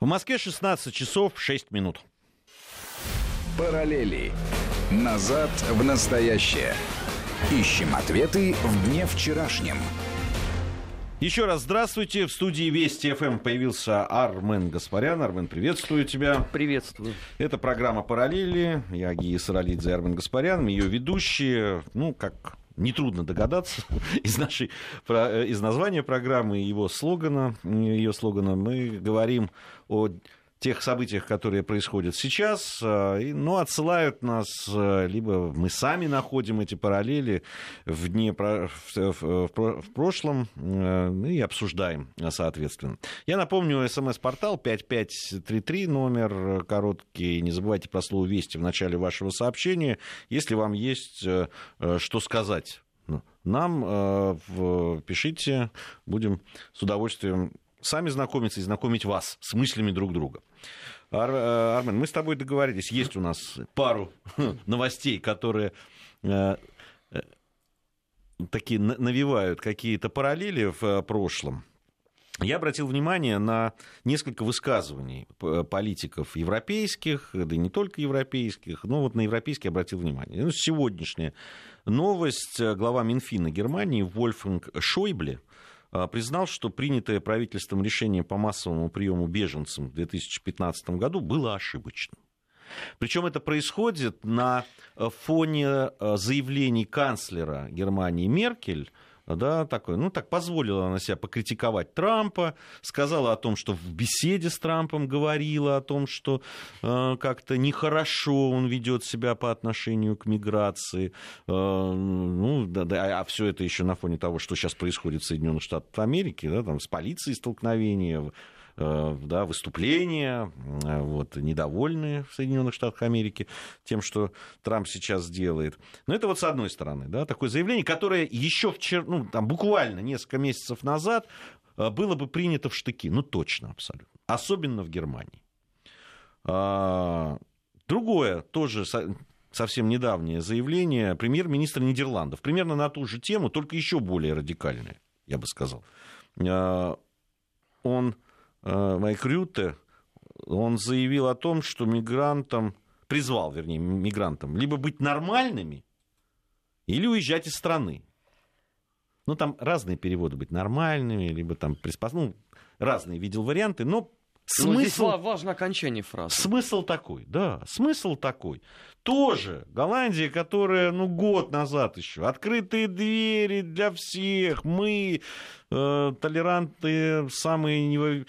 В Москве 16 часов 6 минут. Параллели. Назад в настоящее. Ищем ответы в дне вчерашнем. Еще раз здравствуйте. В студии Вести ФМ появился Армен Гаспарян. Армен, приветствую тебя. Приветствую. Это программа «Параллели». Я Гия Саралидзе и Армен Гаспарян. Ее ведущие, ну, как нетрудно догадаться из, нашей, из названия программы и его слогана, ее слогана, мы говорим о тех событиях, которые происходят сейчас, э, ну, отсылают нас, э, либо мы сами находим эти параллели в, дне, в, в, в прошлом э, и обсуждаем, соответственно. Я напомню, смс-портал 5533, номер короткий. Не забывайте про слово «Вести» в начале вашего сообщения, если вам есть что сказать нам пишите, будем с удовольствием сами знакомиться и знакомить вас с мыслями друг друга. Ар, э, Армен, мы с тобой договорились, есть у нас пару новостей, которые э, э, такие навевают какие-то параллели в прошлом. Я обратил внимание на несколько высказываний политиков европейских, да и не только европейских, но вот на европейские обратил внимание. Ну, сегодняшняя новость. Глава Минфина Германии Вольфганг Шойбле признал, что принятое правительством решение по массовому приему беженцам в 2015 году было ошибочным. Причем это происходит на фоне а, заявлений канцлера Германии Меркель да, такой, ну, так позволила она себя покритиковать Трампа, сказала о том, что в беседе с Трампом говорила о том, что э, как-то нехорошо он ведет себя по отношению к миграции, э, ну, да, да, а все это еще на фоне того, что сейчас происходит в Соединенных Штатах Америки, да, там с полицией столкновения, да, выступления, э, вот, недовольные в Соединенных Штатах Америки тем, что Трамп сейчас делает. Но это вот с одной стороны, да, такое заявление, которое еще вчера, ну, там, буквально несколько месяцев назад э, было бы принято в штыки. Ну, точно, абсолютно. Особенно в Германии. А, другое, тоже совсем недавнее заявление премьер-министра Нидерландов. Примерно на ту же тему, только еще более радикальное, я бы сказал. А, он Э, Майк Рюте, он заявил о том, что мигрантам, призвал, вернее, мигрантам, либо быть нормальными, или уезжать из страны. Ну, там разные переводы быть нормальными, либо там приспос... ну, разные видел варианты, но Смысл... Здесь важно окончание фразы. Смысл такой, да, смысл такой. Тоже Голландия, которая, ну, год назад еще, открытые двери для всех, мы э, толерантные, самые нево...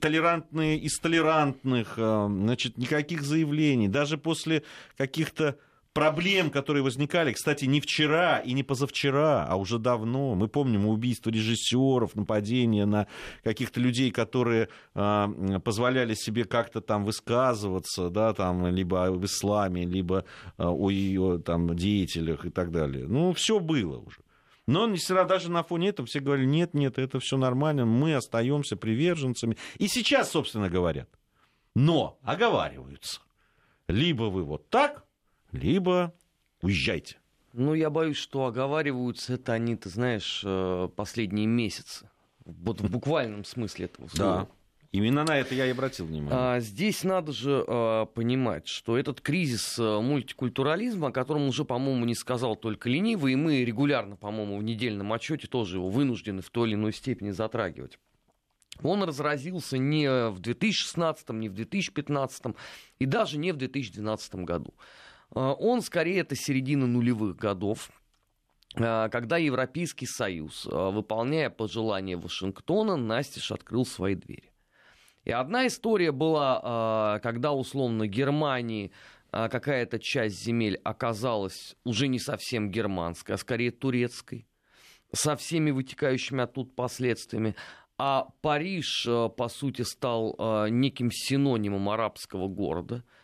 толерантные из толерантных, э, значит, никаких заявлений, даже после каких-то проблем, которые возникали, кстати, не вчера и не позавчера, а уже давно. Мы помним убийство режиссеров, нападения на каких-то людей, которые э, позволяли себе как-то там высказываться, да, там, либо в исламе, либо э, о ее там, деятелях и так далее. Ну, все было уже. Но всегда даже на фоне этого все говорили, нет, нет, это все нормально, мы остаемся приверженцами. И сейчас, собственно, говорят. Но оговариваются. Либо вы вот так, либо уезжайте. Ну, я боюсь, что оговариваются это они, ты знаешь, э, последние месяцы. Вот в буквальном смысле этого слова. Да. Именно на это я и обратил внимание. А, здесь надо же а, понимать, что этот кризис а, мультикультурализма, о котором уже, по-моему, не сказал только ленивый, и мы регулярно, по-моему, в недельном отчете тоже его вынуждены в той или иной степени затрагивать. Он разразился не в 2016, не в 2015 и даже не в 2012 году. А, он скорее это середина нулевых годов, а, когда Европейский Союз, а, выполняя пожелания Вашингтона, Настеж открыл свои двери. И одна история была, когда условно Германии какая-то часть земель оказалась уже не совсем германской, а скорее турецкой, со всеми вытекающими оттуда последствиями. А Париж, по сути, стал неким синонимом арабского города –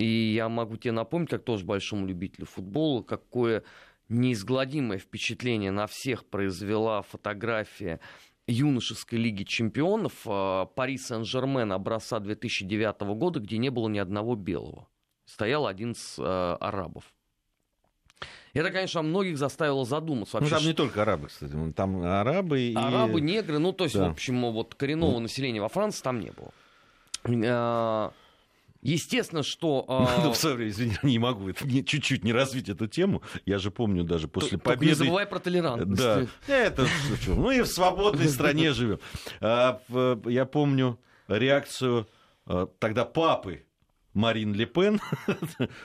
и я могу тебе напомнить, как тоже большому любителю футбола, какое неизгладимое впечатление на всех произвела фотография юношеской лиги чемпионов а, Пари Сен-Жермен образца 2009 года, где не было ни одного белого. Стоял один с э, арабов. Это, конечно, многих заставило задуматься. Вообще, ну, там не только арабы, кстати. Там арабы и... Арабы, негры, ну, то есть, да. в общем, вот коренного населения во Франции там не было. Э, Естественно, что... Ну, sorry, извини, не могу это, не, чуть-чуть не развить эту тему. Я же помню даже после Только победы... не забывай про толерантность. Да, это ну и в свободной стране живем. А, я помню реакцию а, тогда папы Марин Ле Пен,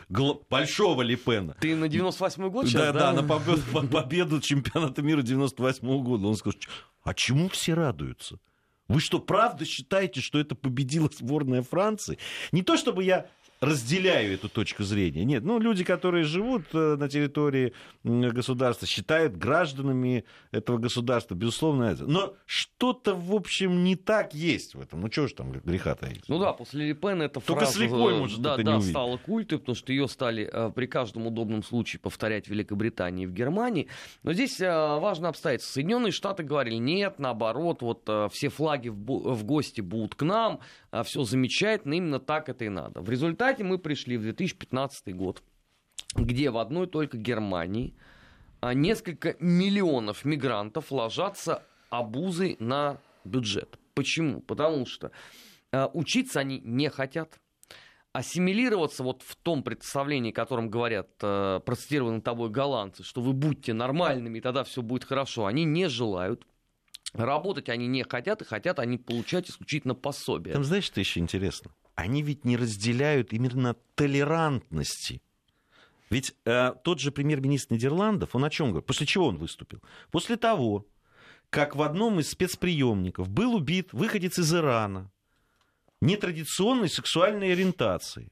большого Ле Пена. Ты на 98-й год сейчас, да? Да, да, на победу, победу чемпионата мира 98-го года. Он сказал, а чему все радуются? Вы что, правда считаете, что это победила сборная Франции? Не то чтобы я разделяю эту точку зрения. Нет, ну, люди, которые живут э, на территории государства, считают гражданами этого государства, безусловно, это. Но что-то, в общем, не так есть в этом. Ну, чего же там греха таить? Ну да, после Лепена эта Только фраза слепой может да, это да, не увидеть. стала культом, потому что ее стали э, при каждом удобном случае повторять в Великобритании и в Германии. Но здесь э, важно обстоятельство. Соединенные Штаты говорили, нет, наоборот, вот все флаги в, в гости будут к нам, все замечательно, именно так это и надо. В результате результате мы пришли в 2015 год, где в одной только Германии а, несколько миллионов мигрантов ложатся обузой на бюджет. Почему? Потому что а, учиться они не хотят, ассимилироваться вот в том представлении, которым говорят э, процитированные тобой голландцы, что вы будьте нормальными, и тогда все будет хорошо, они не желают. Работать они не хотят, и хотят они получать исключительно пособие. Там знаешь, что еще интересно? они ведь не разделяют именно толерантности. Ведь э, тот же премьер-министр Нидерландов, он о чем говорит? После чего он выступил? После того, как в одном из спецприемников был убит выходец из Ирана нетрадиционной сексуальной ориентации.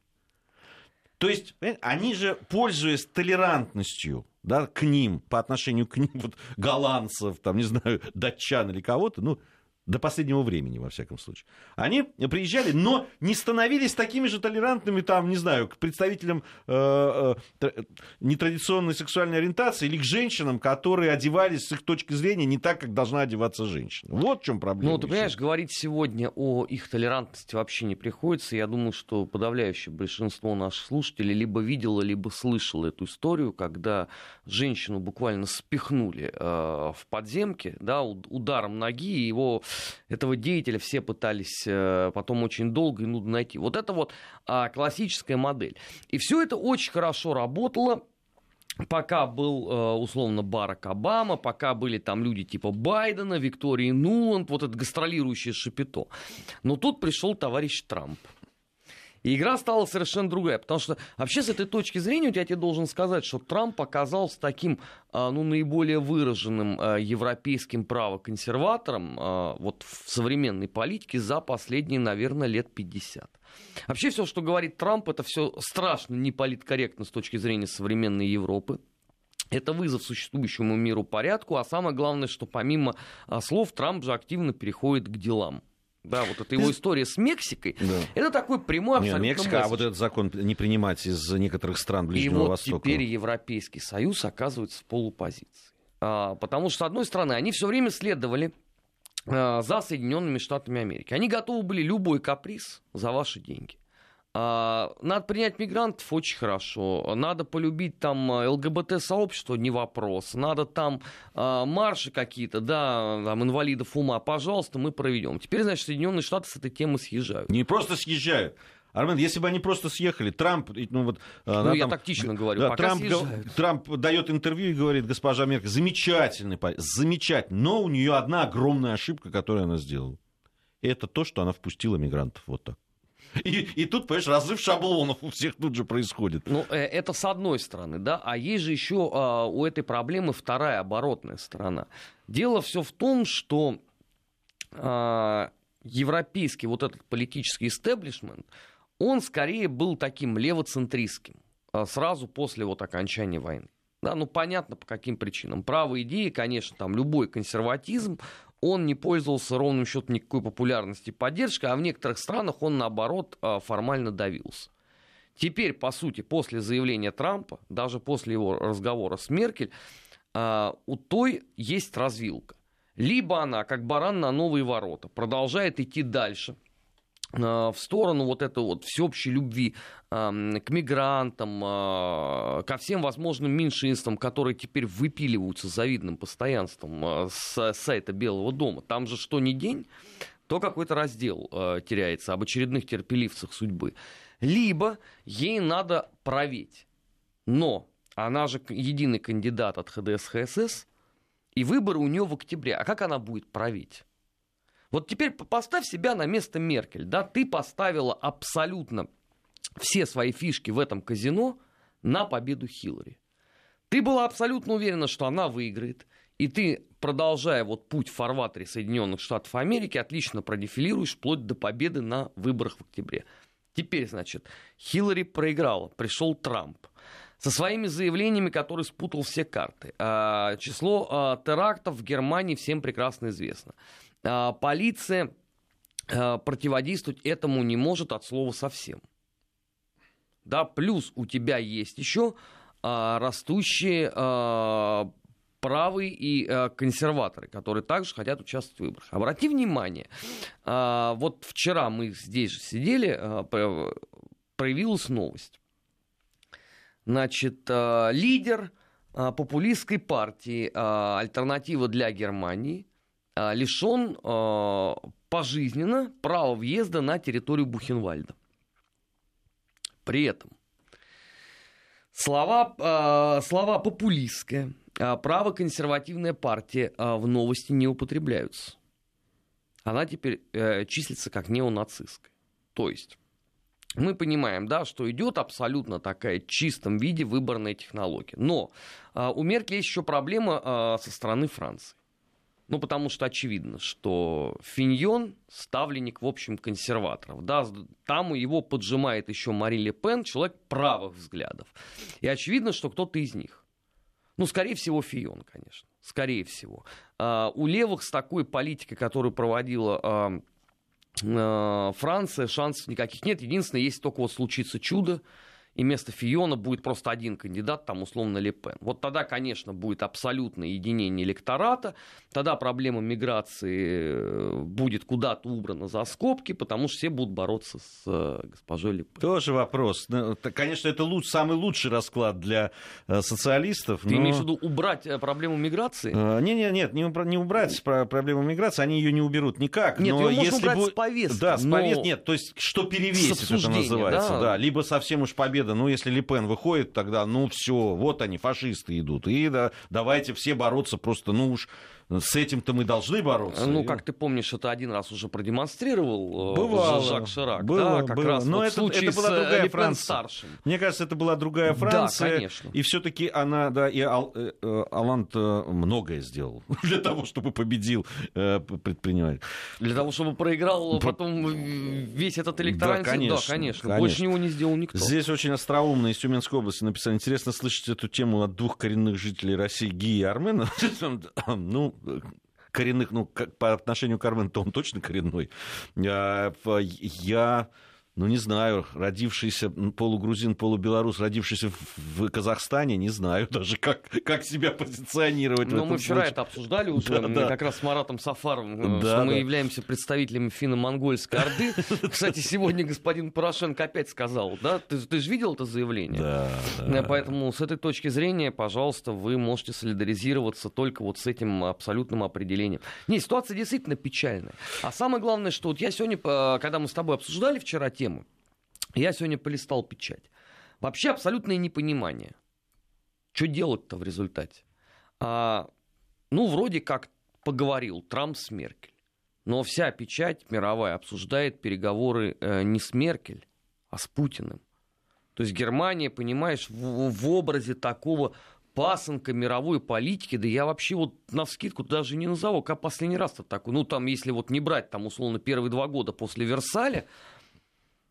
То есть они же, пользуясь толерантностью да, к ним, по отношению к ним, вот, голландцев, там, не знаю, датчан или кого-то, ну, до последнего времени, во всяком случае. Они приезжали, но не становились такими же толерантными, там, не знаю, к представителям э, э, нетрадиционной сексуальной ориентации или к женщинам, которые одевались с их точки зрения не так, как должна одеваться женщина. Вот в чем проблема. Ну, ты понимаешь, говорить сегодня о их толерантности вообще не приходится. Я думаю, что подавляющее большинство наших слушателей либо видело, либо слышало эту историю, когда женщину буквально спихнули э, в подземке, да, ударом ноги, и его этого деятеля все пытались э, потом очень долго и нудно найти. Вот это вот а, классическая модель. И все это очень хорошо работало пока был, э, условно, Барак Обама, пока были там люди типа Байдена, Виктории Нуланд, вот это гастролирующее шапито. Но тут пришел товарищ Трамп. И игра стала совершенно другая, потому что вообще с этой точки зрения я тебе должен сказать, что Трамп оказался таким, а, ну, наиболее выраженным а, европейским правоконсерватором а, вот в современной политике за последние, наверное, лет 50. Вообще все, что говорит Трамп, это все страшно неполиткорректно с точки зрения современной Европы. Это вызов существующему миру порядку, а самое главное, что помимо слов Трамп же активно переходит к делам. Да, вот эта его история с Мексикой, да. это такой прямой абсолютно Нет, Мексика, месседж. а вот этот закон не принимать из некоторых стран Ближнего И вот Востока. теперь Европейский Союз оказывается в полупозиции. А, потому что, с одной стороны, они все время следовали а, за Соединенными Штатами Америки. Они готовы были любой каприз за ваши деньги. А, надо принять мигрантов очень хорошо. Надо полюбить там а, ЛГБТ-сообщество, не вопрос. Надо там а, марши какие-то, да, там инвалидов ума, пожалуйста, мы проведем. Теперь, значит, Соединенные Штаты с этой темы съезжают. Не просто съезжают. Армен, если бы они просто съехали, Трамп, ну вот... Ну, я там, тактично говорю, да, пока Трамп, съезжают. Трамп дает интервью и говорит, госпожа Меркель, замечательный, замечательный, но у нее одна огромная ошибка, которую она сделала. И это то, что она впустила мигрантов вот так. И, и тут, понимаешь, разрыв шаблонов у всех тут же происходит. Ну, э, это с одной стороны, да, а есть же еще а, у этой проблемы вторая оборотная сторона. Дело все в том, что а, европейский вот этот политический истеблишмент, он скорее был таким левоцентристским а, сразу после вот окончания войны. Да, ну понятно по каким причинам. Правые идеи, конечно, там любой консерватизм, он не пользовался ровным счетом никакой популярности и поддержкой, а в некоторых странах он, наоборот, а, формально давился. Теперь, по сути, после заявления Трампа, даже после его разговора с Меркель, а, у той есть развилка. Либо она, как баран на новые ворота, продолжает идти дальше – в сторону вот этой вот всеобщей любви э, к мигрантам, э, ко всем возможным меньшинствам, которые теперь выпиливаются завидным постоянством с сайта Белого дома. Там же что ни день, то какой-то раздел э, теряется об очередных терпеливцах судьбы. Либо ей надо править. Но она же единый кандидат от ХДС ХСС, и выборы у нее в октябре. А как она будет править? Вот теперь поставь себя на место Меркель. Да? Ты поставила абсолютно все свои фишки в этом казино на победу Хиллари. Ты была абсолютно уверена, что она выиграет. И ты, продолжая вот путь в фарватере Соединенных Штатов Америки, отлично продефилируешь вплоть до победы на выборах в октябре. Теперь, значит, Хиллари проиграла, пришел Трамп со своими заявлениями, который спутал все карты. А, число а, терактов в Германии всем прекрасно известно. А, полиция противодействовать этому не может от слова совсем. Да, плюс у тебя есть еще растущие правые и консерваторы, которые также хотят участвовать в выборах. Обрати внимание, вот вчера мы здесь же сидели, э, проявилась новость. Значит, лидер популистской партии «Альтернатива для Германии» лишен э, пожизненно права въезда на территорию Бухенвальда. При этом слова, э, слова популистская, а, правоконсервативная партия в новости не употребляются. Она теперь э, числится как неонацистская. То есть мы понимаем, да, что идет абсолютно такая в чистом виде выборная технология. Но э, у Меркель есть еще проблема э, со стороны Франции. Ну, потому что очевидно, что Финьон ставленник, в общем, консерваторов. Да, там его поджимает еще Мари Ле Пен, человек правых взглядов. И очевидно, что кто-то из них. Ну, скорее всего, Фион, конечно. Скорее всего. А, у левых с такой политикой, которую проводила а, а, Франция, шансов никаких нет. Единственное, если только вот случится чудо, и вместо Фиона будет просто один кандидат, там условно Лепен. Вот тогда, конечно, будет абсолютное единение электората, тогда проблема миграции э, будет куда-то убрана за скобки, потому что все будут бороться с э, госпожой Лепен. Тоже вопрос. Ну, конечно, это луч, самый лучший расклад для э, социалистов. Ты но... имеешь в виду убрать проблему миграции? Нет, нет, нет, не, убрать проблему миграции, они ее не уберут никак. Нет, но ее можно если убрать бу... с повестки. Да, с повестки. Нет, то есть что перевесит это называется. Да? Да. Либо совсем уж победа победа. Ну, если Лепен выходит, тогда, ну, все, вот они, фашисты идут. И да, давайте все бороться просто, ну уж с этим-то мы должны бороться. Ну, как ты помнишь, это один раз уже продемонстрировал э, Бывало. Жак Ширак. Было, да, как было. раз Но вот это, это была другая Лепен Франция. старшим. Мне кажется, это была другая Франция. Да, конечно. И все-таки она, да, и Ал, э, э Алант многое сделал для того, чтобы победил э, предприниматель. Для того, чтобы проиграл потом весь этот электоральный... Да, конечно, да, конечно. конечно. Больше него не сделал никто. Здесь очень остроумно из Тюменской области написали. Интересно слышать эту тему от двух коренных жителей России, Ги и Армена. ну, коренных, ну, по отношению к Армену, то он точно коренной. Я ну, не знаю, родившийся полугрузин, полубелорус, родившийся в Казахстане, не знаю даже, как, как себя позиционировать. Но мы вчера случае. это обсуждали уже, да, да. как раз с Маратом Сафаровым, да, что да. мы являемся представителями финно-монгольской орды. Кстати, сегодня господин Порошенко опять сказал, да, ты, ты же видел это заявление? Да, да. Поэтому с этой точки зрения, пожалуйста, вы можете солидаризироваться только вот с этим абсолютным определением. Не, ситуация действительно печальная. А самое главное, что вот я сегодня, э, когда мы с тобой обсуждали вчера тему, тему. Я сегодня полистал печать. Вообще абсолютное непонимание. Что делать-то в результате? А, ну, вроде как поговорил Трамп с Меркель. Но вся печать мировая обсуждает переговоры э, не с Меркель, а с Путиным. То есть Германия, понимаешь, в, в образе такого пасынка мировой политики, да я вообще вот на вскидку даже не назову, как последний раз-то такой. Ну, там, если вот не брать, там, условно, первые два года после Версаля,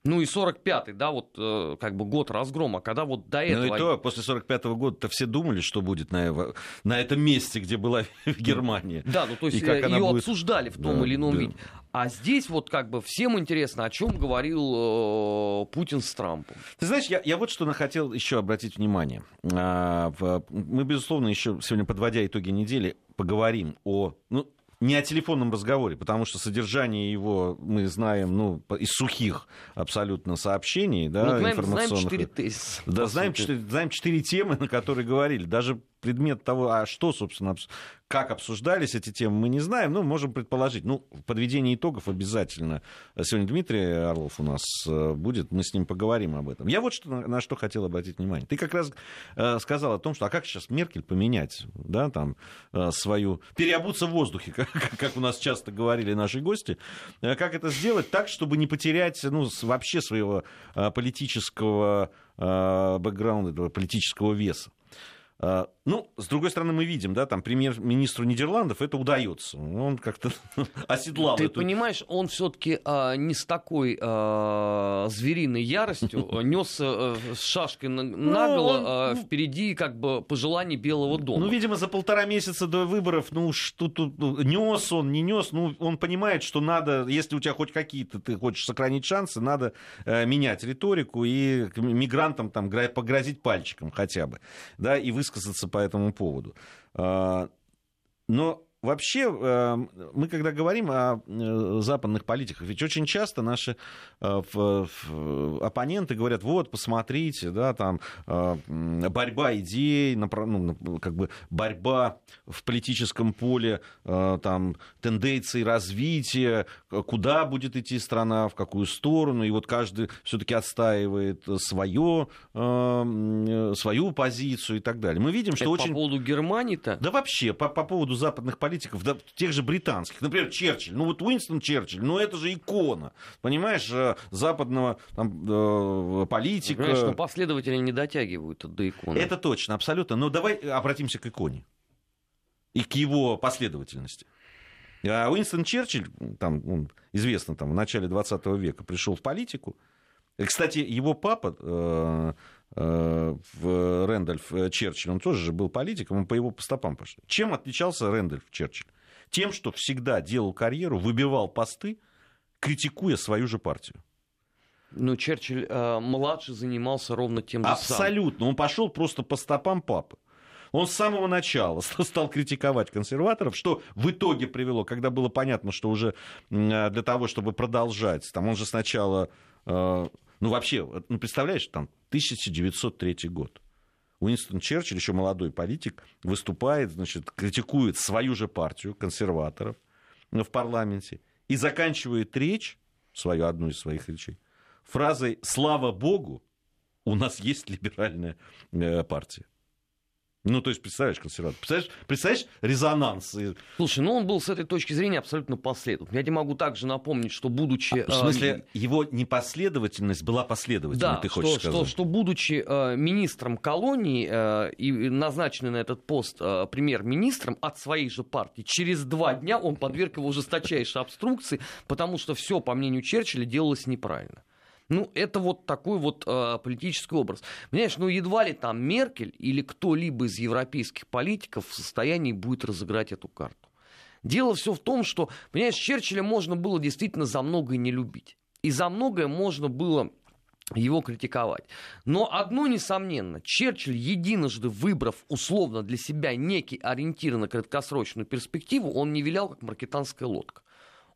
ну и 45-й, да, вот э, как бы год разгрома, когда вот до этого... Ну и то, после 45-го года-то все думали, что будет на, на этом месте, где была Германия. Да, ну то есть ее будет... обсуждали в том да, или ином да. виде. А здесь вот как бы всем интересно, о чем говорил э, Путин с Трампом. Ты знаешь, я, я вот что хотел еще обратить внимание. А, в, мы, безусловно, еще сегодня, подводя итоги недели, поговорим о... Ну, не о телефонном разговоре, потому что содержание его мы знаем ну, из сухих абсолютно сообщений, да, ну, знаем, информационных. Знаем четыре тезиса. Да, знаем четыре, знаем четыре темы, на которые говорили. Даже предмет того, а что, собственно, как обсуждались эти темы, мы не знаем, но можем предположить. Ну, подведение итогов обязательно. Сегодня Дмитрий Орлов у нас э, будет, мы с ним поговорим об этом. Я вот что, на, что хотел обратить внимание. Ты как раз э, сказал о том, что а как сейчас Меркель поменять, да, там, э, свою... Переобуться в воздухе, как, как у нас часто говорили наши гости. Как это сделать так, чтобы не потерять, ну, вообще своего политического бэкграунда, политического веса. А, ну, с другой стороны, мы видим, да, там премьер-министру Нидерландов это удается. Он как-то оседлал Ты эту... понимаешь, он все-таки а, не с такой а, звериной яростью нес а, с шашкой ну, наголо он... а, впереди как бы пожеланий Белого дома. Ну, видимо, за полтора месяца до выборов, ну, что тут ну, нес он, не нес, ну, он понимает, что надо, если у тебя хоть какие-то, ты хочешь сохранить шансы, надо э, менять риторику и мигрантам там погрозить пальчиком хотя бы, да, и высказаться по этому поводу. А, но вообще, э, мы когда говорим о э, западных политиках, ведь очень часто наши э, оппоненты говорят, вот, посмотрите, да, там борьба идей, ну, как бы борьба в политическом поле, там, тенденции развития, куда будет идти страна, в какую сторону, и вот каждый все-таки отстаивает свое, свою позицию и так далее. Мы видим, что Это очень... по поводу Германии-то? Да вообще, по, по поводу западных политиков политиков, да, тех же британских, например, Черчилль, ну вот Уинстон Черчилль, ну это же икона, понимаешь, э, западного там, э, политика. Конечно, последователи не дотягивают до иконы. Это точно, абсолютно. Но давай обратимся к иконе и к его последовательности. А Уинстон Черчилль, там, он известно, там, в начале 20 века пришел в политику. Кстати, его папа, Э, в Рэндольф э, Черчилль, он тоже же был политиком, он по его стопам пошел. Чем отличался Рэндольф Черчилль? Тем, что всегда делал карьеру, выбивал посты, критикуя свою же партию. Ну, Черчилль э, младший занимался ровно тем же Абсолютно. Самым. Он пошел просто по стопам папы. Он с самого начала стал критиковать консерваторов, что в итоге привело, когда было понятно, что уже э, для того, чтобы продолжать, там он же сначала ну, вообще, ну, представляешь, там 1903 год. Уинстон Черчилль, еще молодой политик, выступает, значит, критикует свою же партию, консерваторов, в парламенте, и заканчивает речь, свою одну из своих речей, фразой «Слава Богу, у нас есть либеральная э, партия». Ну, то есть, представляешь, консерватор. Представляешь, представляешь резонанс? Слушай, ну он был с этой точки зрения абсолютно последовательным. Я тебе могу также напомнить, что будучи... А, в смысле, э, его непоследовательность была последовательной, да, ты хочешь что, сказать? Что, что будучи э, министром колонии э, и назначенный на этот пост э, премьер-министром от своей же партии, через два дня он подверг его жесточайшей обструкции, потому что все, по мнению Черчилля, делалось неправильно. Ну, это вот такой вот э, политический образ. Понимаешь, ну, едва ли там Меркель или кто-либо из европейских политиков в состоянии будет разыграть эту карту. Дело все в том, что, понимаешь, Черчилля можно было действительно за многое не любить. И за многое можно было его критиковать. Но одно несомненно, Черчилль, единожды выбрав условно для себя некий ориентир на краткосрочную перспективу, он не вилял, как маркетанская лодка.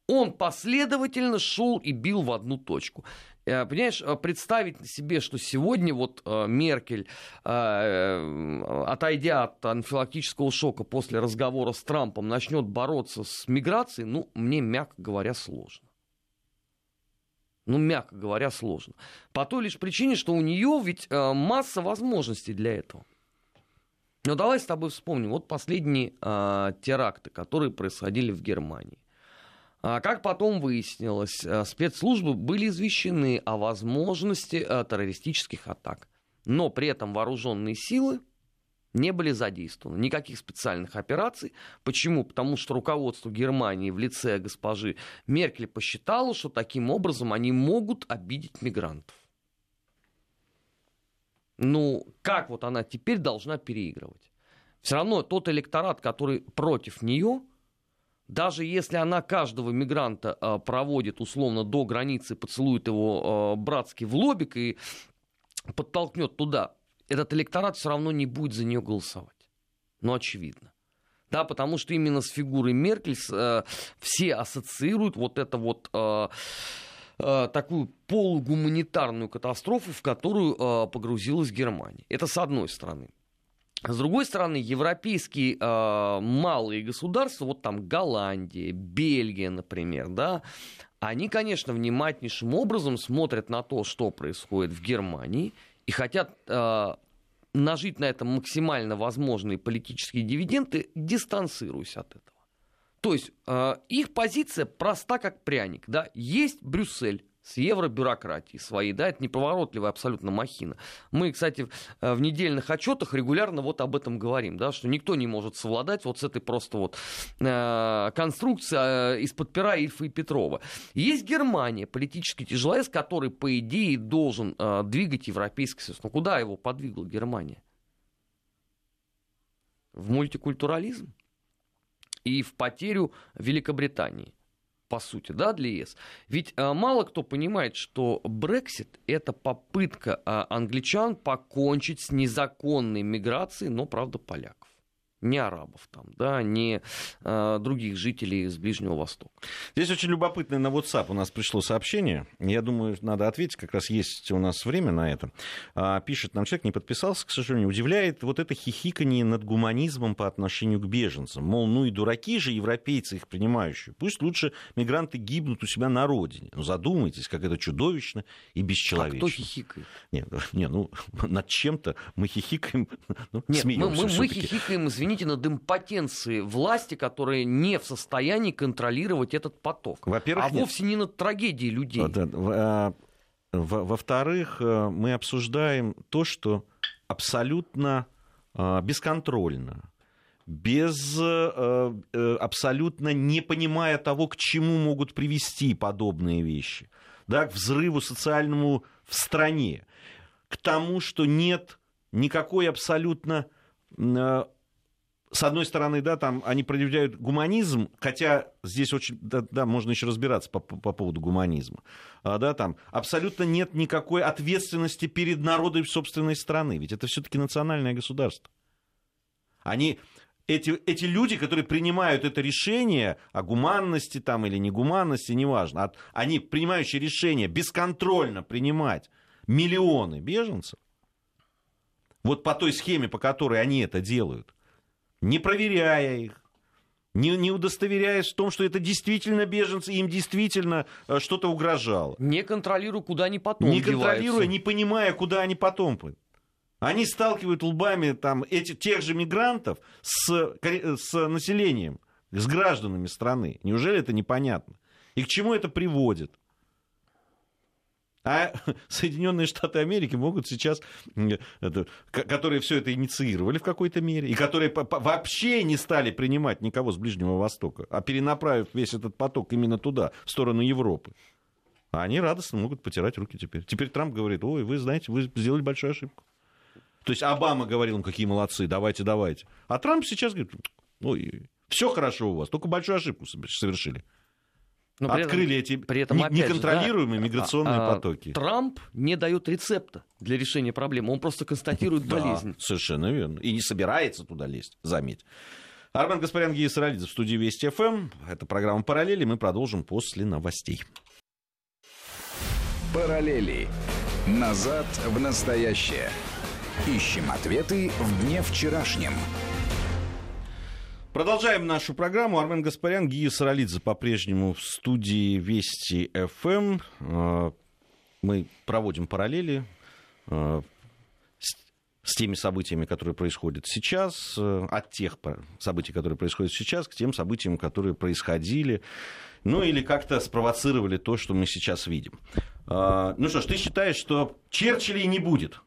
Он последовательно шел и бил в одну точку. Э, понимаешь, э, представить себе, что сегодня вот э, Меркель, отойдя от анфилактического шока после разговора с Трампом, начнет бороться с миграцией, ну, мне, мягко говоря, сложно. Ну, мягко говоря, сложно. По той лишь причине, что у нее ведь масса возможностей для этого. Но давай с тобой вспомним. Вот последние теракты, которые происходили в Германии. А как потом выяснилось, э, спецслужбы были извещены о возможности э, террористических атак. Но при этом вооруженные силы не были задействованы. Никаких специальных операций. Почему? Потому что руководство Германии в лице госпожи Меркель посчитало, что таким образом они могут обидеть мигрантов. Ну, как вот она теперь должна переигрывать? Все равно тот электорат, который против нее, даже если она каждого мигранта э, проводит условно до границы, поцелует его э, братски в лобик и подтолкнет туда, этот электорат все равно не будет за нее голосовать. Ну, очевидно. Да, потому что именно с фигурой Меркель э, все ассоциируют вот это вот такую полугуманитарную катастрофу, в которую э, погрузилась Германия. Это с одной стороны. С другой стороны, европейские э, малые государства, вот там Голландия, Бельгия, например, да, они, конечно, внимательнейшим образом смотрят на то, что происходит в Германии, и хотят э, нажить на этом максимально возможные политические дивиденды, дистанцируясь от этого. То есть э, их позиция проста как пряник. Да? Есть Брюссель, с евробюрократией своей, да, это неповоротливая абсолютно махина. Мы, кстати, э, в недельных отчетах регулярно вот об этом говорим, да, что никто не может совладать вот с этой просто вот э, конструкцией э, из-под пера Ильфа и Петрова. Есть Германия, политический тяжеловес, который, по идее, должен э, двигать Европейский Союз. Но куда его подвигла Германия? В мультикультурализм и в потерю Великобритании по сути, да, для ЕС. Ведь а, мало кто понимает, что Брексит – это попытка а, англичан покончить с незаконной миграцией, но, правда, поляков не арабов там, да, не э, других жителей из Ближнего Востока. Здесь очень любопытное на WhatsApp у нас пришло сообщение. Я думаю, надо ответить, как раз есть у нас время на это. А, пишет нам человек, не подписался, к сожалению, удивляет вот это хихикание над гуманизмом по отношению к беженцам. Мол, ну и дураки же европейцы их принимающие. Пусть лучше мигранты гибнут у себя на родине. Но задумайтесь, как это чудовищно и бесчеловечно. А кто хихикает? Нет, не, ну над чем-то мы хихикаем, ну, Нет, мы, мы, мы хихикаем, извините, извините, над импотенцией власти, которая не в состоянии контролировать этот поток. Во-первых, а нет. вовсе не над трагедией людей. А, во-вторых, э, мы обсуждаем то, что абсолютно а, бесконтрольно, без э, э, абсолютно не понимая того, к чему могут привести подобные вещи, да, к взрыву социальному в стране, к тому, что нет никакой абсолютно с одной стороны, да, там они проявляют гуманизм, хотя здесь очень, да, да можно еще разбираться по, по поводу гуманизма, а, да, там абсолютно нет никакой ответственности перед народом собственной страны, ведь это все-таки национальное государство. Они, эти, эти люди, которые принимают это решение о гуманности там или негуманности, неважно, от, они, принимающие решение, бесконтрольно принимать миллионы беженцев, вот по той схеме, по которой они это делают, не проверяя их, не, не удостоверяясь в том, что это действительно беженцы, им действительно э, что-то угрожало. Не контролируя, куда они потом Не контролируя, не понимая, куда они потом пойдут. Они сталкивают лбами там, эти, тех же мигрантов с, с населением, с гражданами страны. Неужели это непонятно? И к чему это приводит? А Соединенные Штаты Америки могут сейчас, которые все это инициировали в какой-то мере, и которые вообще не стали принимать никого с Ближнего Востока, а перенаправив весь этот поток именно туда, в сторону Европы, они радостно могут потирать руки теперь. Теперь Трамп говорит, ой, вы знаете, вы сделали большую ошибку. То есть Обама говорил, ну какие молодцы, давайте, давайте. А Трамп сейчас говорит, ой, все хорошо у вас, только большую ошибку совершили. Но открыли этом, эти при этом, неконтролируемые же, да, миграционные а, потоки. Трамп не дает рецепта для решения проблемы, он просто констатирует да, болезнь. Совершенно верно. И не собирается туда лезть, заметь. Армен Гаспарян, Гия Саралидзе в студии Вести ФМ. Это программа «Параллели». Мы продолжим после новостей. «Параллели. Назад в настоящее». Ищем ответы в дне вчерашнем. Продолжаем нашу программу. Армен Гаспарян, Гия Саралидзе по-прежнему в студии Вести ФМ. Э, мы проводим параллели э, с теми событиями, которые происходят сейчас, э, от тех событий, которые происходят сейчас, к тем событиям, которые происходили, ну или как-то спровоцировали то, что мы сейчас видим. Ну что ж, ты считаешь, что Черчиллей не будет?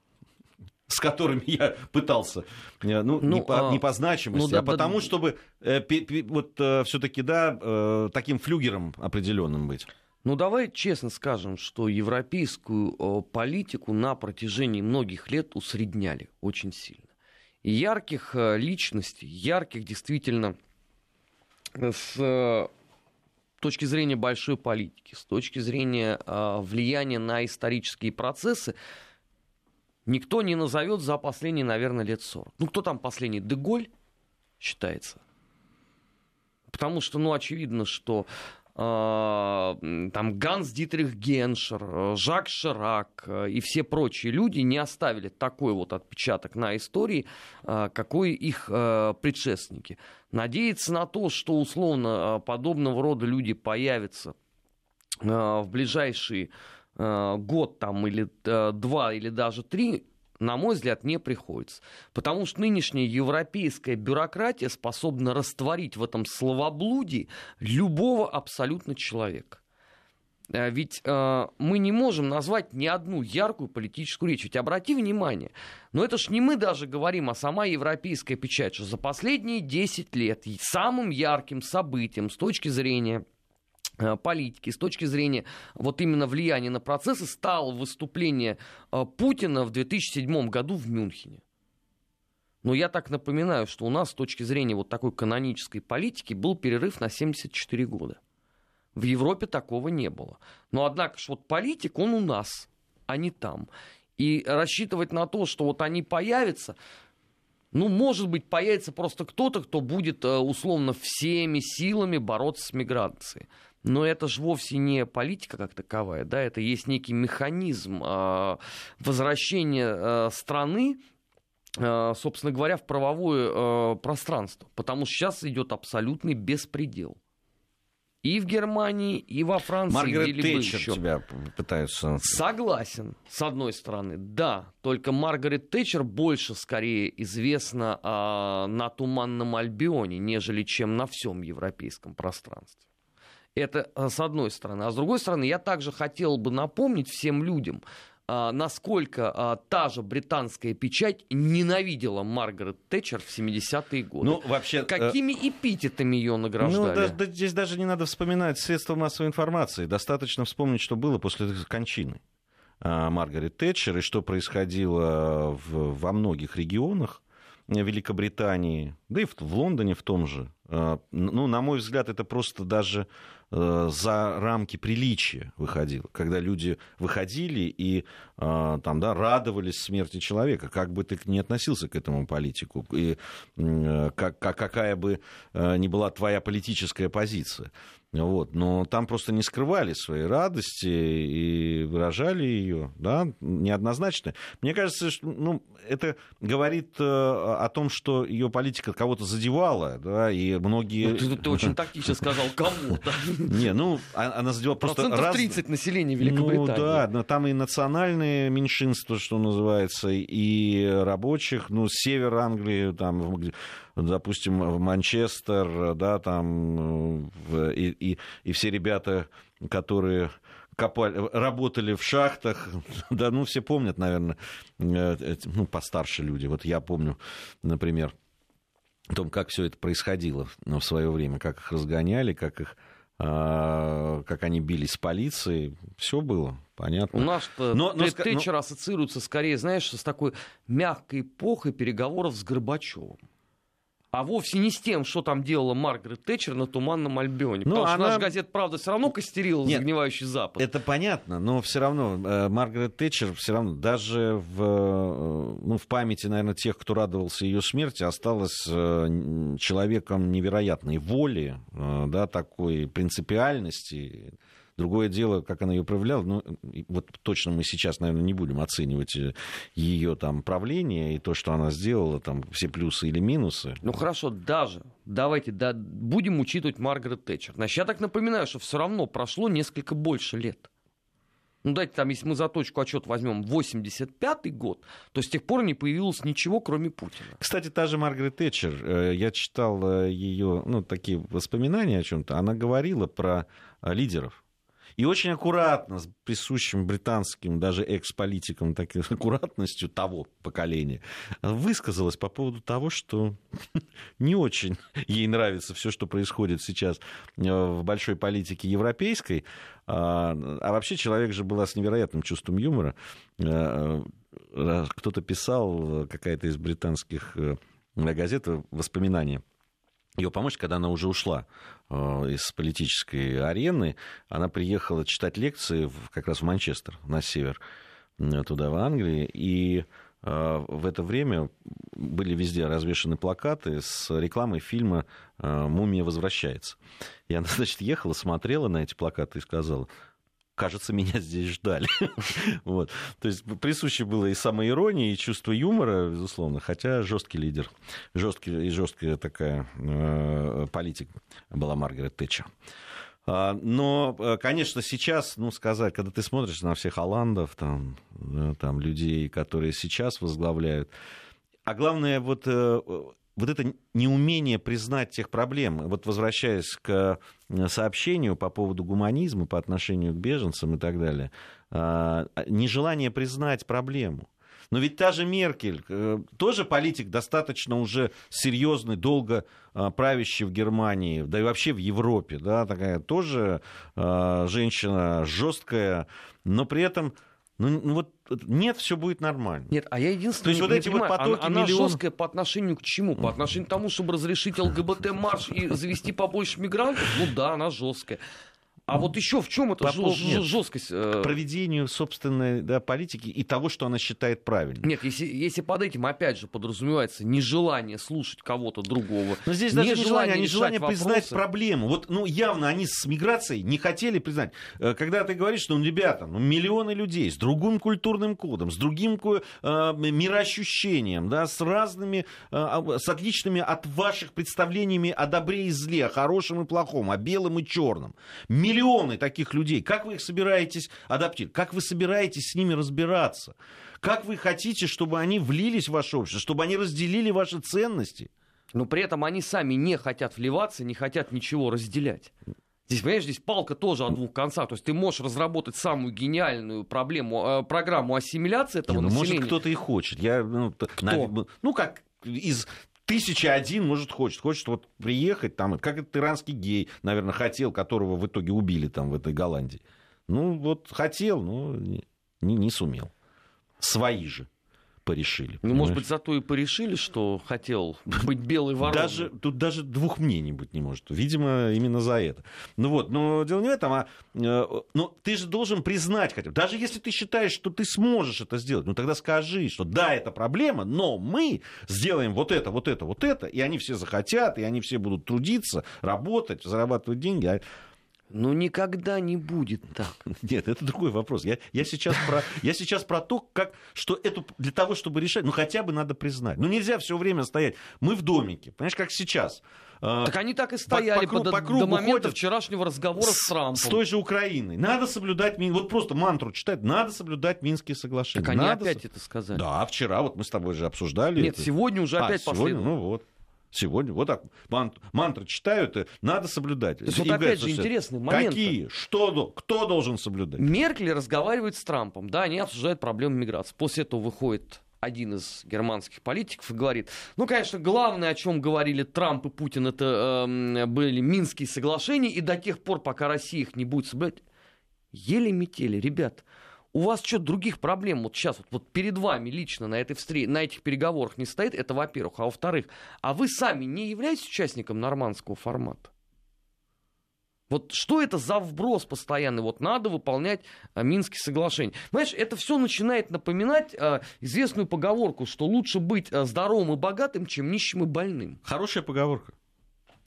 С которыми я пытался, ну, ну не, по, а, не по значимости, ну, да, а потому, да, чтобы э, пи, пи, вот э, все-таки, да, э, таким флюгером определенным быть. Ну, давай честно скажем, что европейскую политику на протяжении многих лет усредняли очень сильно. И ярких э, личностей, ярких действительно э, с точки зрения большой политики, с точки зрения влияния на исторические процессы, никто не назовет за последние, наверное, лет 40. Ну, кто там последний? Деголь считается. Потому что, ну, очевидно, что а, там Ганс Дитрих Геншер, э, Жак Ширак э, и все прочие люди не оставили такой вот отпечаток на истории, а, какой их э, предшественники. Надеяться на то, что условно подобного рода люди появятся в ближайший год там или два или даже три, на мой взгляд, не приходится. Потому что нынешняя европейская бюрократия способна растворить в этом словоблудии любого абсолютно человека. Э, ведь э, мы не можем назвать ни одну яркую политическую речь. Ведь обрати внимание, но это ж не мы даже говорим, а сама европейская печать, что за последние 10 лет самым ярким событием с точки зрения Э, политики, с точки зрения вот именно влияния на процессы, стало выступление э, Путина в 2007 году в Мюнхене. Но я так напоминаю, что у нас с точки зрения вот такой канонической политики был перерыв на 74 года. В Европе такого не было. Но однако ж вот политик, он у нас, а не там. И рассчитывать на то, что вот они появятся, ну, может быть, появится просто кто-то, кто будет э, условно всеми силами бороться с миграцией. Но это же вовсе не политика как таковая, да, это есть некий механизм э, возвращения э, страны э, собственно говоря, в правовое пространство. Потому что сейчас идет абсолютный беспредел. И в Германии, и во Франции. Маргарет Тэтчер еще. тебя пытаются... Согласен, с одной стороны, да. Только Маргарет Тэтчер больше, скорее, известна э, на Туманном Альбионе, нежели чем на всем европейском пространстве. Это э, с одной стороны. А с другой стороны, я также хотел бы напомнить всем людям, а, насколько а, та же британская печать ненавидела Маргарет Тэтчер в 70-е годы. Ну, вообще... Какими э... эпитетами ее награждали? Ну, да, да, здесь даже не надо вспоминать средства массовой информации. Достаточно вспомнить, что было после кончины а, Маргарет Тэтчер и что происходило в, во многих регионах Великобритании, да и в, в Лондоне в том же. А, ну, на мой взгляд, это просто даже за рамки приличия выходило, когда люди выходили и э, там, да, радовались смерти человека, как бы ты ни относился к этому политику, и э, как, какая бы ни была твоя политическая позиция. Вот. Но там просто не скрывали своей радости и выражали ее да, неоднозначно. Мне кажется, что ну, это говорит э, о том, что ее политика кого-то задевала, да, и многие... Ну, ты, ты очень тактично сказал, кому-то. Не, ну, а, она задевала просто... Процентов 30 населения Великобритании. Ну, да, но там и национальные меньшинства, что называется, и рабочих, ну, север Англии, там, допустим, в Манчестер, да, там, и, и, и все ребята, которые копали, работали в шахтах, да, ну, все помнят, наверное, э, ну, постарше люди, вот я помню, например, о том, как все это происходило в свое время, как их разгоняли, как их а, как они бились с полицией, все было, понятно. У нас но, но, Тэтчер но... ассоциируется скорее, знаешь, с такой мягкой эпохой переговоров с Горбачевым а вовсе не с тем, что там делала Маргарет Тэтчер на Туманном Альбионе. Ну, потому она... что наша газета «Правда» все равно костерила Нет, загнивающий Запад. Это понятно, но все равно э, Маргарет Тэтчер все равно даже в, э, ну, в памяти, наверное, тех, кто радовался ее смерти, осталась э, человеком невероятной воли, да, такой принципиальности Другое дело, как она ее проявляла, ну, вот точно мы сейчас, наверное, не будем оценивать э, ее там правление и то, что она сделала, там, все плюсы или минусы. Ну, хорошо, даже, давайте, да, будем учитывать Маргарет Тэтчер. Значит, я так напоминаю, что все равно прошло несколько больше лет. Ну, дайте там, если мы за точку отчет возьмем 85-й год, то с тех пор не появилось ничего, кроме Путина. Кстати, та же Маргарет Тэтчер, э, я читал э, ее, ну, такие воспоминания о чем-то, она говорила про лидеров и очень аккуратно, с присущим британским даже экс-политикам такой аккуратностью того поколения, высказалась по поводу того, что не очень ей нравится все, что происходит сейчас э, в большой политике европейской. А, а вообще человек же была с невероятным чувством юмора. Э, э, кто-то писал, какая-то из британских газет, воспоминания ее помочь, когда она уже ушла э, из политической арены, она приехала читать лекции в, как раз в Манчестер, на север, туда, в Англии, и в это время были везде развешаны плакаты с рекламой фильма «Мумия возвращается». И она, значит, ехала, смотрела на эти плакаты и сказала, кажется, меня здесь ждали. вот. То есть присуще было и самоирония, и чувство юмора, безусловно, хотя жесткий лидер, жесткий и жесткая такая э, политик была Маргарет Тэтчер. А, но, э, конечно, сейчас, ну, сказать, когда ты смотришь на всех Оландов, там, там людей, которые сейчас возглавляют, а главное, вот э, вот это неумение признать тех проблем, вот возвращаясь к э, сообщению по поводу гуманизма по отношению к беженцам и так далее, а, нежелание признать проблему. Но ведь та же Меркель, э, тоже политик достаточно уже серьезный, долго а, правящий в Германии, да и вообще в Европе, да, такая тоже женщина жесткая, но при этом ну, ну вот нет, все будет нормально. Нет, а я единственное. То есть вот эти понимаю, вот потоки она, миллион... она жесткая по отношению к чему? По отношению к тому, чтобы разрешить ЛГБТ-марш и завести побольше мигрантов? Ну да, она жесткая. А вот еще в чем эта Попов, жест, жесткость? К проведению собственной да, политики и того, что она считает правильным. Нет, если, если под этим, опять же, подразумевается нежелание слушать кого-то другого. Но здесь даже не желание, а нежелание признать проблему. Вот, ну, явно они с миграцией не хотели признать. Э, когда ты говоришь, что, ну, ребята, ну, миллионы людей с другим культурным кодом, с другим э, мироощущением, да, с разными, э, с отличными от ваших представлениями о добре и зле, о хорошем и плохом, о белом и черном. Миллионы миллионы таких людей. Как вы их собираетесь адаптировать? Как вы собираетесь с ними разбираться? Как вы хотите, чтобы они влились в ваше общество, чтобы они разделили ваши ценности? Но при этом они сами не хотят вливаться, не хотят ничего разделять. Здесь, понимаешь, здесь палка тоже о двух концах. То есть ты можешь разработать самую гениальную проблему, э, программу ассимиляции этого не, ну, населения. Может, кто-то и хочет. Я, ну, Кто? На, ну, как из тысяча один, может, хочет. Хочет вот приехать там, как этот иранский гей, наверное, хотел, которого в итоге убили там в этой Голландии. Ну, вот хотел, но не, не сумел. Свои же порешили. Ну, может быть, зато и порешили, что хотел быть белый ворон. Даже, тут даже двух мнений быть не может. Видимо, именно за это. Ну вот, но дело не в этом, а э, ну, ты же должен признать хотя бы, даже если ты считаешь, что ты сможешь это сделать, ну тогда скажи, что да, это проблема, но мы сделаем вот это, вот это, вот это, и они все захотят, и они все будут трудиться, работать, зарабатывать деньги. А ну, никогда не будет так. Нет, это другой вопрос. Я, я, сейчас, про, я сейчас про то, как, что это для того, чтобы решать, ну, хотя бы надо признать. Ну, нельзя все время стоять. Мы в домике, понимаешь, как сейчас. А, так они так и стояли по, по, по, по кругу до момента ходят вчерашнего разговора с, с Трампом. С той же Украиной. Надо соблюдать, вот просто мантру читать, надо соблюдать Минские соглашения. Так они надо опять это сказали. Да, вчера вот мы с тобой же обсуждали. Нет, это. сегодня уже а, опять сегодня, последовало. Ну вот. Сегодня вот так ман, мантры читают, надо соблюдать. То есть, вот опять же интересный момент. Какие? Что? Кто должен соблюдать? Меркель разговаривает с Трампом, да, они обсуждают проблему миграции. После этого выходит один из германских политиков и говорит, ну, конечно, главное, о чем говорили Трамп и Путин, это э, были Минские соглашения, и до тех пор, пока Россия их не будет соблюдать, еле метели, ребят у вас что, других проблем вот сейчас вот, вот перед вами лично на, этой встре- на этих переговорах не стоит, это во-первых. А во-вторых, а вы сами не являетесь участником нормандского формата? Вот что это за вброс постоянный? Вот надо выполнять а, Минские соглашения. Понимаешь, это все начинает напоминать а, известную поговорку, что лучше быть а, здоровым и богатым, чем нищим и больным. Хорошая поговорка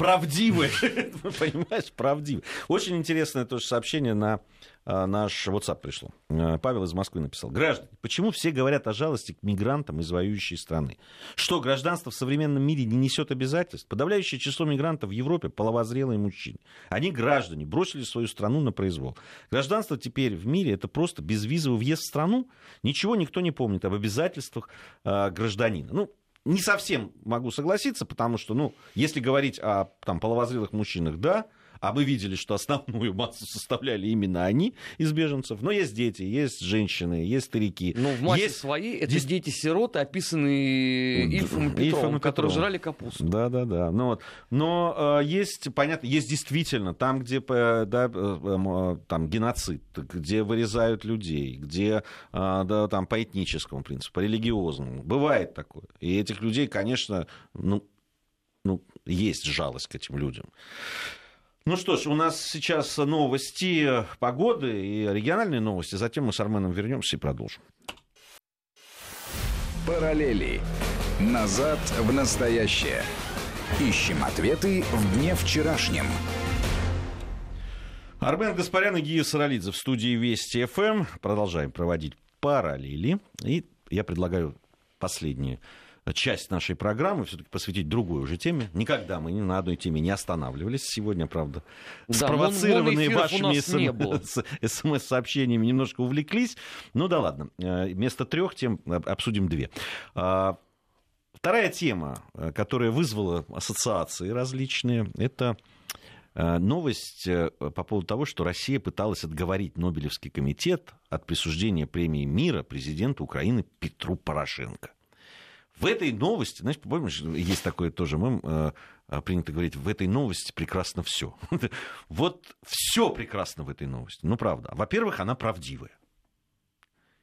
правдивые. Понимаешь, правдивые. Очень интересное тоже сообщение на а, наш WhatsApp пришло. А, Павел из Москвы написал. Граждане, почему все говорят о жалости к мигрантам из воюющей страны? Что, гражданство в современном мире не несет обязательств? Подавляющее число мигрантов в Европе – половозрелые мужчины. Они граждане, бросили свою страну на произвол. Гражданство теперь в мире – это просто безвизовый въезд в страну. Ничего никто не помнит об обязательствах э, гражданина. Ну, не совсем могу согласиться, потому что, ну, если говорить о там, половозрелых мужчинах, да, а мы видели, что основную массу составляли именно они из беженцев. Но есть дети, есть женщины, есть старики. Но в массе есть... своей это есть... дети-сироты, описанные Ильфом и Петром, Ильфом и которые жрали капусту. Да, да, да. Ну, вот. Но э, есть, понятно, есть действительно там, где да, э, э, там геноцид, где вырезают людей, где э, да, там по этническому принципу, по религиозному. Бывает такое. И этих людей, конечно, ну, ну, есть жалость к этим людям. Ну что ж, у нас сейчас новости погоды и региональные новости. Затем мы с Арменом вернемся и продолжим. Параллели. Назад в настоящее. Ищем ответы в дне вчерашнем. Армен Гаспарян и Гия Саралидзе в студии Вести ФМ. Продолжаем проводить параллели. И я предлагаю последнюю часть нашей программы все-таки посвятить другой уже теме. Никогда мы ни на одной теме не останавливались. Сегодня, правда, да, спровоцированные вашими смс-сообщениями немножко увлеклись. Ну да ладно. Э, вместо трех тем обсудим две. А, вторая тема, э, которая вызвала ассоциации различные, это э, новость по поводу того, что Россия пыталась отговорить Нобелевский комитет от присуждения премии мира президенту Украины Петру Порошенко. В этой новости, знаешь, помнишь, есть такое тоже мем, э, э, принято говорить, в этой новости прекрасно все. вот все прекрасно в этой новости. Ну, правда. Во-первых, она правдивая.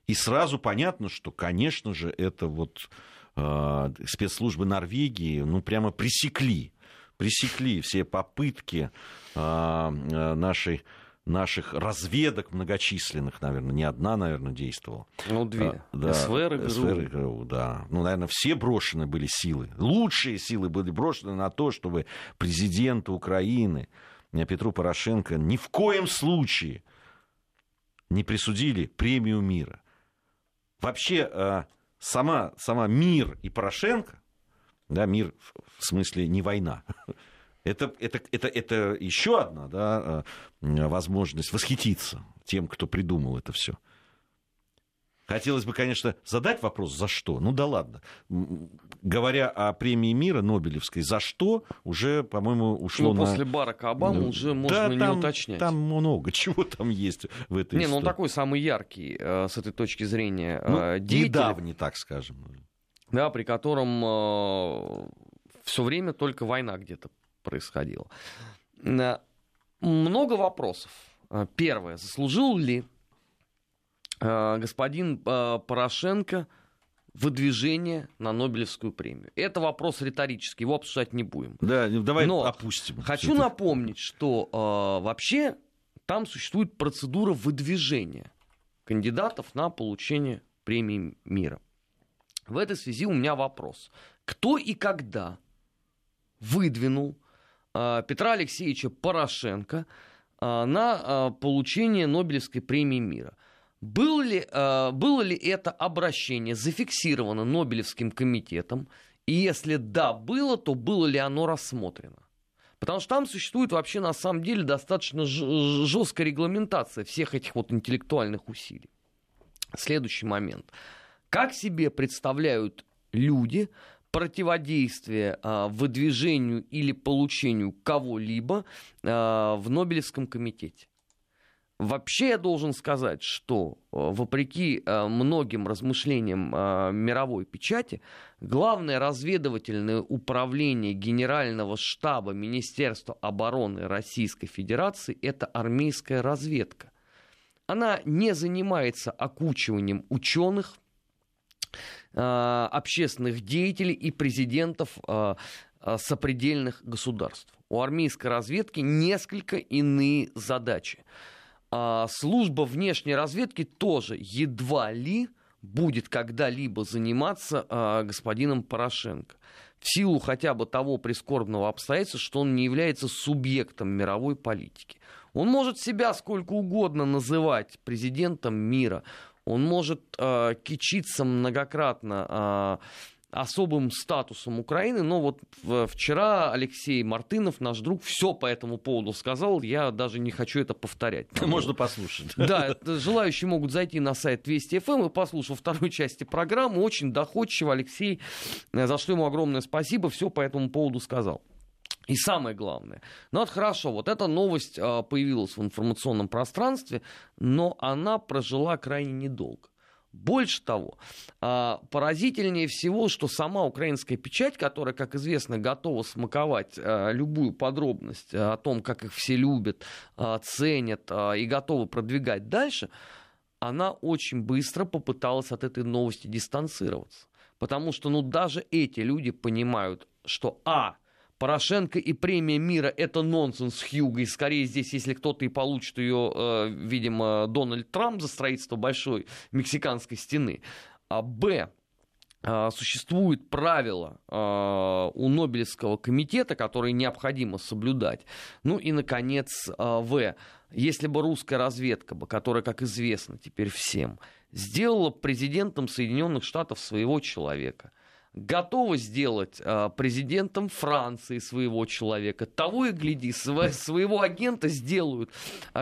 И сразу понятно, что, конечно же, это вот э, спецслужбы Норвегии, ну, прямо пресекли, пресекли все попытки э, э нашей наших разведок многочисленных, наверное, не одна, наверное, действовала. Ну, две. А, да, СВР и ГРУ. СВР и ГРУ, да. Ну, наверное, все брошены были силы. Лучшие силы были брошены на то, чтобы президенту Украины Петру Порошенко ни в коем случае не присудили премию мира. Вообще, а, сама, сама мир и Порошенко, да, мир в смысле не война, это, это, это, это еще одна да, э, возможность восхититься тем, кто придумал это все. Хотелось бы, конечно, задать вопрос, за что? Ну да ладно. Говоря о премии мира Нобелевской, за что уже, по-моему, ушло ну, на... после Барака Обамы ну, уже можно да, там, не уточнять. Там много чего там есть в этой Не, истории. ну он такой самый яркий э, с этой точки зрения ну, э, деятель. Недавний, так скажем. Да, при котором все время только война где-то происходило. Много вопросов. А, первое. Заслужил ли а, господин Порошенко выдвижение на Нобелевскую премию? Это вопрос риторический, его обсуждать не будем. Да, давай Но опустим. Хочу напомнить, что э, вообще там существует процедура выдвижения кандидатов на получение премии мира. В этой связи у меня вопрос. Кто и когда выдвинул Э, Петра Алексеевича Порошенко э, на э, получение Нобелевской премии мира. Было ли, было ли это обращение зафиксировано Нобелевским комитетом? И если да, было, то было ли оно рассмотрено? Потому что там существует вообще на самом деле достаточно жесткая регламентация всех этих вот интеллектуальных усилий. Следующий момент. Как себе представляют люди противодействие а, выдвижению или получению кого-либо а, в Нобелевском комитете. Вообще я должен сказать, что а, вопреки многим размышлениям мировой печати, главное разведывательное управление Генерального штаба Министерства обороны Российской Федерации – это армейская разведка. Она не занимается окучиванием ученых, общественных деятелей и президентов э, э, сопредельных государств. У армейской разведки несколько иные задачи. Служба внешней разведки тоже едва ли будет когда-либо заниматься господином Порошенко. В силу хотя бы того прискорбного обстоятельства, что он не является субъектом мировой политики. Он может себя сколько угодно называть президентом мира, он может э, кичиться многократно э, особым статусом Украины, но вот вчера Алексей Мартынов, наш друг, все по этому поводу сказал, я даже не хочу это повторять. Можно послушать. Да, желающие могут зайти на сайт Вести ФМ и послушать во второй части программы, очень доходчиво Алексей, э, за что ему огромное спасибо, все по этому поводу сказал. И самое главное, ну вот хорошо, вот эта новость а, появилась в информационном пространстве, но она прожила крайне недолго. Больше того, а, поразительнее всего, что сама украинская печать, которая, как известно, готова смаковать а, любую подробность о том, как их все любят, ценят и готова продвигать дальше, она очень быстро попыталась от этой новости дистанцироваться. Потому что ну, даже эти люди понимают, что А – Порошенко и премия мира – это нонсенс Хьюга. И скорее здесь, если кто-то и получит ее, э, видимо, Дональд Трамп за строительство большой мексиканской стены. А Б. а, существует правило а, у Нобелевского комитета, которые необходимо соблюдать. Ну и, наконец, а, В. Если бы русская разведка, которая, как известно теперь всем, сделала президентом Соединенных Штатов своего человека, готова сделать президентом Франции своего человека, того и гляди, своего агента сделают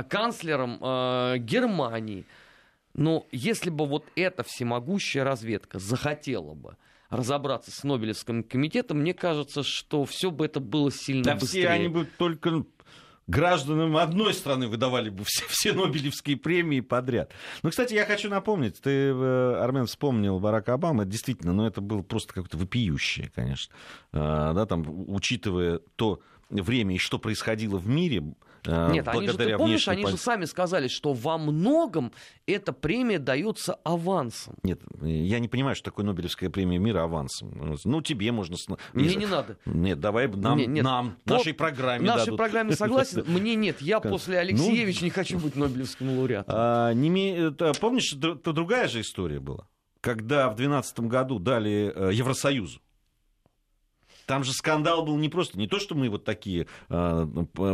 канцлером Германии – но если бы вот эта всемогущая разведка захотела бы разобраться с Нобелевским комитетом, мне кажется, что все бы это было сильно да быстрее. Все они бы только гражданам одной страны выдавали бы все, все Нобелевские премии подряд. Ну, кстати, я хочу напомнить, ты, э, Армен, вспомнил Барака Обама, действительно, но это было просто как-то вопиющее, конечно. А, да, там, учитывая то время и что происходило в мире, Э, Нет, они же, ты помнишь, они же сами сказали, что во многом эта премия дается авансом. Нет, я не понимаю, что такое Нобелевская премия мира авансом. Ну, тебе можно... Мне не надо. Нет, давай нам, нет, нет. нам По... нашей программе Нашей дадут. программе согласен, мне нет. Я после Алексеевича ну... не хочу быть Нобелевским лауреатом. А, помнишь, другая же история была? Когда в 2012 году дали э, Евросоюзу там же скандал был не просто, не то, что мы вот такие э,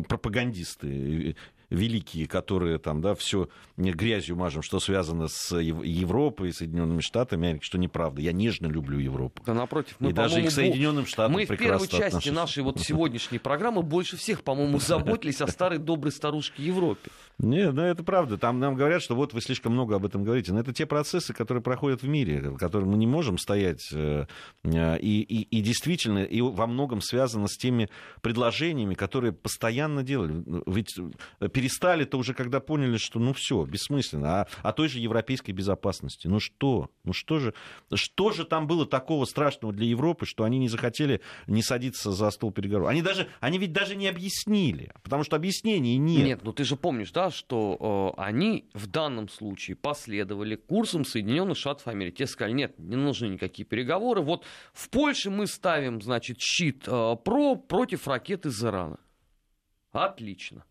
пропагандисты великие, которые там, да, все грязью мажем, что связано с Европой, Соединенными Штатами, что неправда. Я нежно люблю Европу. Да напротив, мы, и даже и к Соединенным Штатам Мы в первой части отношусь. нашей вот сегодняшней программы больше всех, по-моему, заботились о старой доброй старушке Европе. Нет, ну это правда. Там нам говорят, что вот вы слишком много об этом говорите. Но это те процессы, которые проходят в мире, которые мы не можем стоять. Э, и, и, и действительно, и во многом связано с теми предложениями, которые постоянно делали. Ведь перестали-то уже, когда поняли, что ну все, бессмысленно. А, о той же европейской безопасности. Ну что? Ну что же? Что же там было такого страшного для Европы, что они не захотели не садиться за стол переговоров? Они, даже, они ведь даже не объяснили, потому что объяснений нет. Нет, ну ты же помнишь, да, что э, они в данном случае последовали курсом Соединенных Штатов Америки. Те сказали, нет, не нужны никакие переговоры. Вот в Польше мы ставим, значит, щит э, ПРО против ракет из Ирана. Отлично.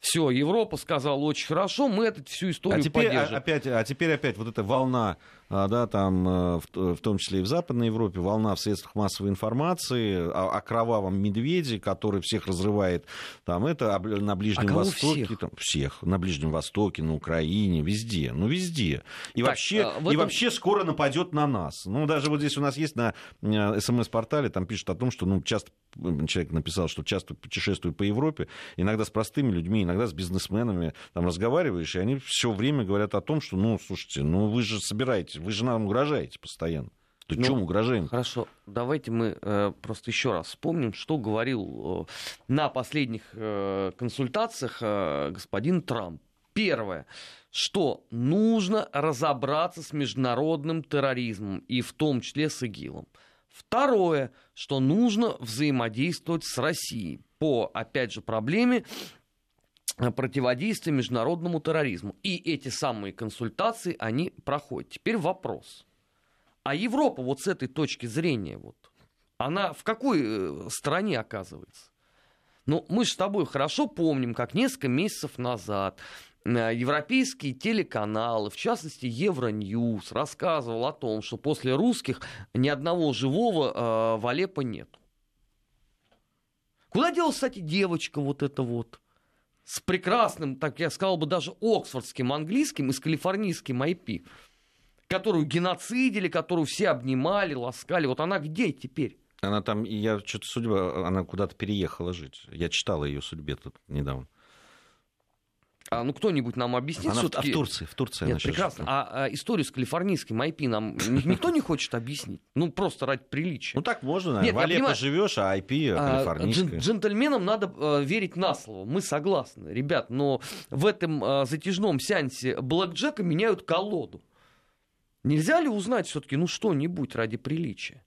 Все, Европа сказала очень хорошо, мы эту всю историю а теперь, поддержим. Опять, а теперь опять вот эта волна а, да, там, э, в, том числе и в Западной Европе, волна в средствах массовой информации о, о кровавом медведе, который всех разрывает, там, это на Ближнем а Востоке, всех? Там, всех, на Ближнем Востоке, на Украине, везде, ну, везде. И, так, вообще, а, этом... и вообще скоро нападет на нас. Ну, даже вот здесь у нас есть на э, СМС-портале, там пишут о том, что, ну, часто человек написал, что часто путешествует по Европе, иногда с простыми людьми, иногда с бизнесменами, там разговариваешь, и они все время говорят о том, что, ну, слушайте, ну, вы же вы же нам угрожаете постоянно. То ну, чем угрожаем? Хорошо, давайте мы э, просто еще раз вспомним, что говорил э, на последних э, консультациях э, господин Трамп. Первое, что нужно разобраться с международным терроризмом, и в том числе с ИГИЛом. Второе, что нужно взаимодействовать с Россией по, опять же, проблеме противодействия международному терроризму. И эти самые консультации, они проходят. Теперь вопрос. А Европа вот с этой точки зрения, вот, она в какой э, стране оказывается? Ну, мы же с тобой хорошо помним, как несколько месяцев назад э, европейские телеканалы, в частности Евроньюз, рассказывал о том, что после русских ни одного живого э, в Алеппо нет. Куда делась, кстати, девочка вот эта вот? С прекрасным, так я сказал бы, даже оксфордским английским и с калифорнийским IP, которую геноцидили, которую все обнимали, ласкали. Вот она где теперь? Она там, я что-то судьба, она куда-то переехала жить. Я читала ее судьбе тут недавно. А, ну, кто-нибудь нам объяснит она все-таки... А в Турции, в Турции Нет, прекрасно. А, а историю с калифорнийским IP нам никто не хочет объяснить? Ну, просто ради приличия. Ну, так можно, наверное. Нет, в Алеппо живешь, а IP. А, джентльменам надо а, верить на слово. Мы согласны, ребят. Но в этом а, затяжном сеансе блэкджека меняют колоду. Нельзя ли узнать все-таки, ну, что-нибудь ради приличия?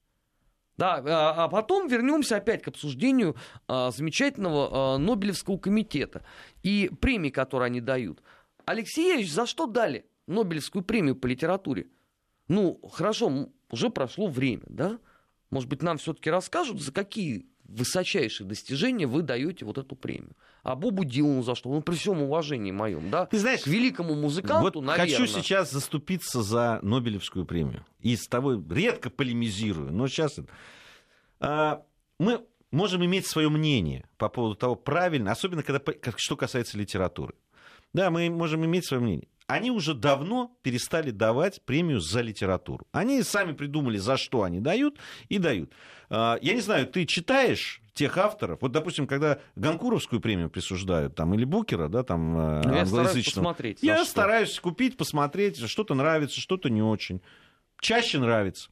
Да, а, а потом вернемся опять к обсуждению а, замечательного а, Нобелевского комитета и премии, которые они дают. Алексеевич, за что дали Нобелевскую премию по литературе? Ну, хорошо, уже прошло время, да? Может быть, нам все-таки расскажут, за какие высочайшие достижения вы даете вот эту премию. А Бобу Дилану за что? Ну, при всем уважении моем, да? Ты знаешь, К великому музыканту, вот наверное. хочу сейчас заступиться за Нобелевскую премию. И с тобой редко полемизирую, но сейчас... А, мы можем иметь свое мнение по поводу того, правильно, особенно когда, что касается литературы. Да, мы можем иметь свое мнение. Они уже давно перестали давать премию за литературу. Они сами придумали, за что они дают, и дают. А, я не знаю, ты читаешь тех авторов, вот, допустим, когда Ганкуровскую премию присуждают, там, или Букера, да, там, Ну, я стараюсь посмотреть. Я за что. стараюсь купить, посмотреть, что-то нравится, что-то не очень. Чаще нравится.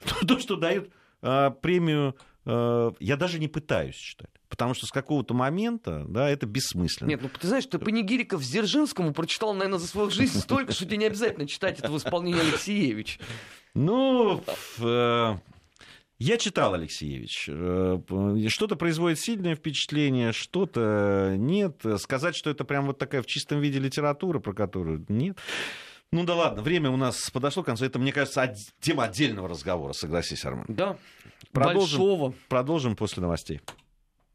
То, что дают а, премию, а, я даже не пытаюсь читать. Потому что с какого-то момента, да, это бессмысленно. Нет, ну ты знаешь, ты Панигириков с Дзержинскому прочитал, наверное, за свою жизнь столько, что тебе не обязательно читать это в исполнении Алексеевич. Ну, э, я читал Алексеевич. Э, Что-то производит сильное впечатление, что-то нет. Сказать, что это прям вот такая в чистом виде литература, про которую нет. Ну да ладно, время у нас подошло к концу. Это, мне кажется, од- тема отдельного разговора, согласись, Арман. Да, Продолжим. большого. Продолжим после новостей.